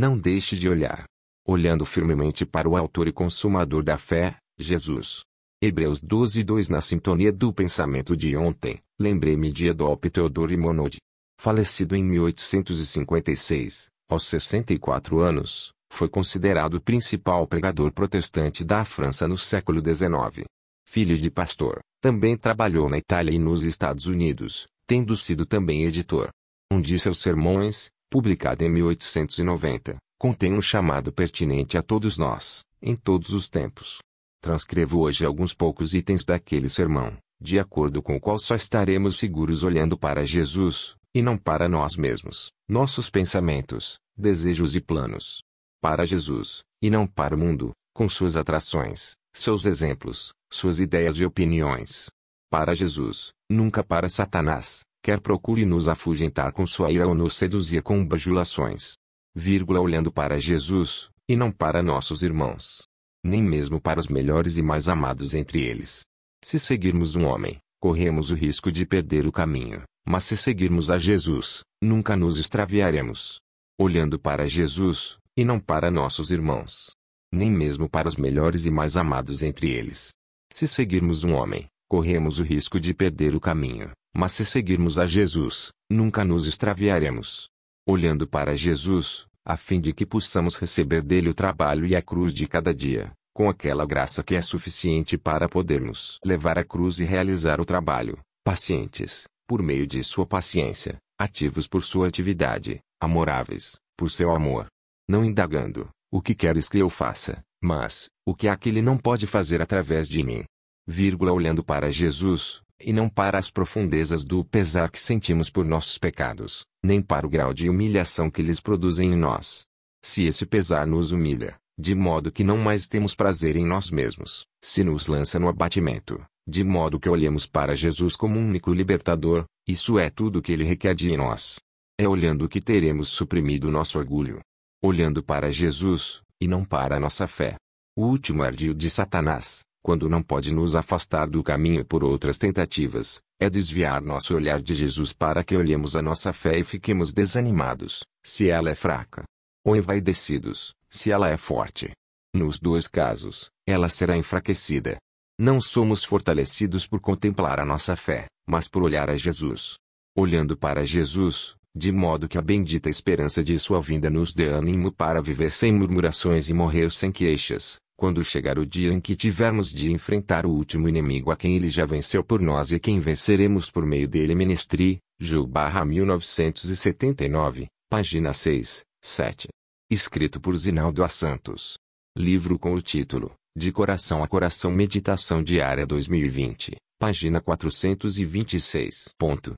Não deixe de olhar. Olhando firmemente para o autor e consumador da fé, Jesus. Hebreus 12, 2 Na sintonia do pensamento de ontem, lembrei-me de Adolphe Theodore Monod. Falecido em 1856, aos 64 anos, foi considerado o principal pregador protestante da França no século XIX. Filho de pastor, também trabalhou na Itália e nos Estados Unidos, tendo sido também editor. Um de seus sermões, publicado em 1890, contém um chamado pertinente a todos nós, em todos os tempos. Transcrevo hoje alguns poucos itens daquele sermão, de acordo com o qual só estaremos seguros olhando para Jesus, e não para nós mesmos, nossos pensamentos, desejos e planos para Jesus, e não para o mundo, com suas atrações, seus exemplos, suas ideias e opiniões. Para Jesus, nunca para Satanás, quer procure nos afugentar com sua ira ou nos seduzir com bajulações. Vírgula olhando para Jesus, e não para nossos irmãos. Nem mesmo para os melhores e mais amados entre eles. Se seguirmos um homem, corremos o risco de perder o caminho, mas se seguirmos a Jesus, nunca nos extraviaremos. Olhando para Jesus, e não para nossos irmãos. Nem mesmo para os melhores e mais amados entre eles. Se seguirmos um homem, corremos o risco de perder o caminho, mas se seguirmos a Jesus, nunca nos extraviaremos. Olhando para Jesus, a fim de que possamos receber dele o trabalho e a cruz de cada dia, com aquela graça que é suficiente para podermos levar a cruz e realizar o trabalho, pacientes, por meio de sua paciência, ativos por sua atividade, amoráveis, por seu amor, não indagando, o que queres que eu faça, mas, o que aquele não pode fazer através de mim. Vírgula olhando para Jesus, e não para as profundezas do pesar que sentimos por nossos pecados, nem para o grau de humilhação que eles produzem em nós. Se esse pesar nos humilha, de modo que não mais temos prazer em nós mesmos, se nos lança no abatimento, de modo que olhemos para Jesus como um único libertador, isso é tudo o que ele requer de nós. É olhando que teremos suprimido nosso orgulho, olhando para Jesus, e não para a nossa fé. O último ardil de Satanás, quando não pode nos afastar do caminho por outras tentativas, é desviar nosso olhar de Jesus para que olhemos a nossa fé e fiquemos desanimados, se ela é fraca. Ou envaidecidos, se ela é forte. Nos dois casos, ela será enfraquecida. Não somos fortalecidos por contemplar a nossa fé, mas por olhar a Jesus. Olhando para Jesus, de modo que a bendita esperança de sua vinda nos dê ânimo para viver sem murmurações e morrer sem queixas, quando chegar o dia em que tivermos de enfrentar o último inimigo a quem ele já venceu por nós e quem venceremos por meio dele Ministri, Ju 1979, página 6, 7. Escrito por Zinaldo A. Santos. Livro com o título, De Coração a Coração Meditação Diária 2020, página 426. Ponto.